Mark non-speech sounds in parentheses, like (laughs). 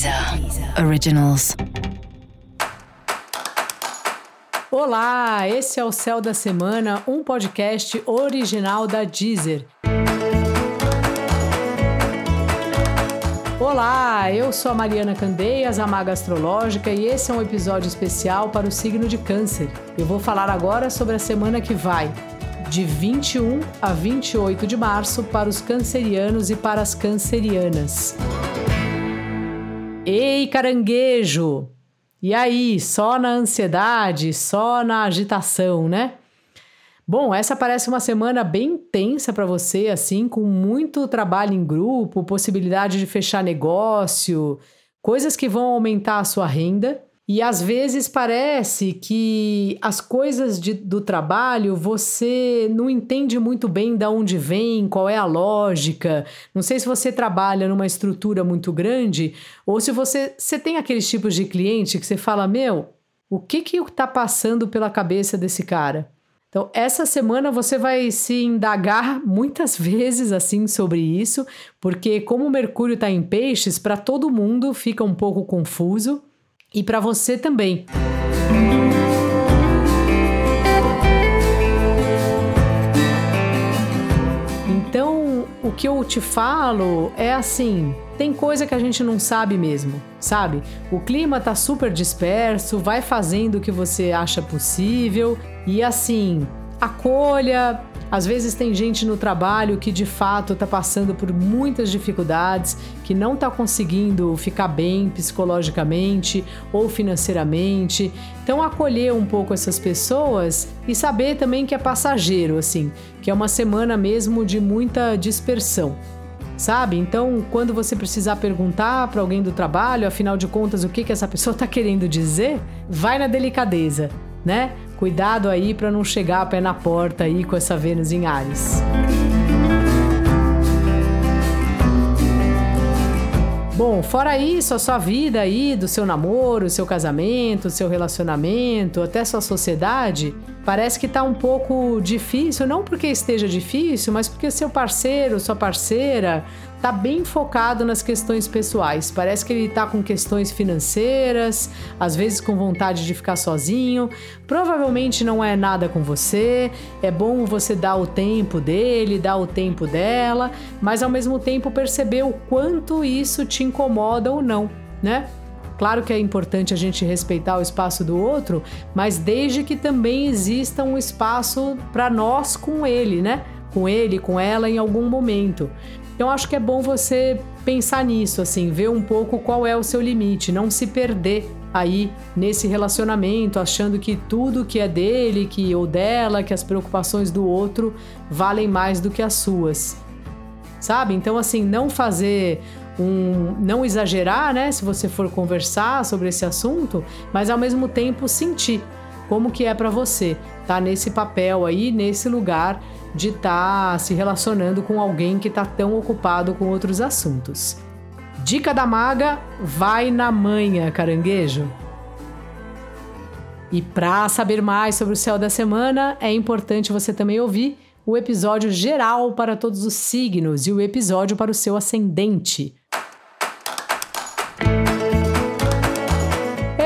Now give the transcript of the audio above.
Deezer Originals. Olá, esse é o Céu da Semana, um podcast original da Deezer. Olá, eu sou a Mariana Candeias, a Maga Astrológica, e esse é um episódio especial para o signo de Câncer. Eu vou falar agora sobre a semana que vai, de 21 a 28 de março, para os cancerianos e para as cancerianas. Ei, caranguejo! E aí, só na ansiedade, só na agitação, né? Bom, essa parece uma semana bem intensa para você, assim, com muito trabalho em grupo, possibilidade de fechar negócio, coisas que vão aumentar a sua renda. E às vezes parece que as coisas de, do trabalho você não entende muito bem de onde vem, qual é a lógica. Não sei se você trabalha numa estrutura muito grande ou se você, você tem aqueles tipos de cliente que você fala: Meu, o que que está passando pela cabeça desse cara? Então, essa semana você vai se indagar muitas (laughs) vezes assim sobre isso, porque como o Mercúrio está em peixes, para todo mundo fica um pouco confuso e para você também. Então, o que eu te falo é assim, tem coisa que a gente não sabe mesmo, sabe? O clima tá super disperso, vai fazendo o que você acha possível e assim, acolha, às vezes tem gente no trabalho que de fato está passando por muitas dificuldades, que não está conseguindo ficar bem psicologicamente ou financeiramente. Então acolher um pouco essas pessoas e saber também que é passageiro, assim, que é uma semana mesmo de muita dispersão sabe? Então, quando você precisar perguntar para alguém do trabalho, afinal de contas, o que, que essa pessoa está querendo dizer, vai na delicadeza, né? Cuidado aí para não chegar a pé na porta aí com essa Vênus em Ares. Bom, fora isso, a sua vida aí, do seu namoro, seu casamento, seu relacionamento, até sua sociedade, parece que tá um pouco difícil, não porque esteja difícil, mas porque seu parceiro, sua parceira, tá bem focado nas questões pessoais. Parece que ele tá com questões financeiras, às vezes com vontade de ficar sozinho. Provavelmente não é nada com você. É bom você dar o tempo dele, dar o tempo dela, mas ao mesmo tempo perceber o quanto isso te incomoda ou não, né? Claro que é importante a gente respeitar o espaço do outro, mas desde que também exista um espaço para nós com ele, né? Com ele, com ela em algum momento. Então acho que é bom você pensar nisso, assim, ver um pouco qual é o seu limite, não se perder aí nesse relacionamento, achando que tudo que é dele, que ou dela, que as preocupações do outro valem mais do que as suas. Sabe? Então assim, não fazer um não exagerar, né, se você for conversar sobre esse assunto, mas ao mesmo tempo sentir como que é para você tá nesse papel aí, nesse lugar de estar tá se relacionando com alguém que está tão ocupado com outros assuntos. Dica da maga: vai na manha, caranguejo. E para saber mais sobre o céu da semana, é importante você também ouvir o episódio geral para todos os signos e o episódio para o seu ascendente.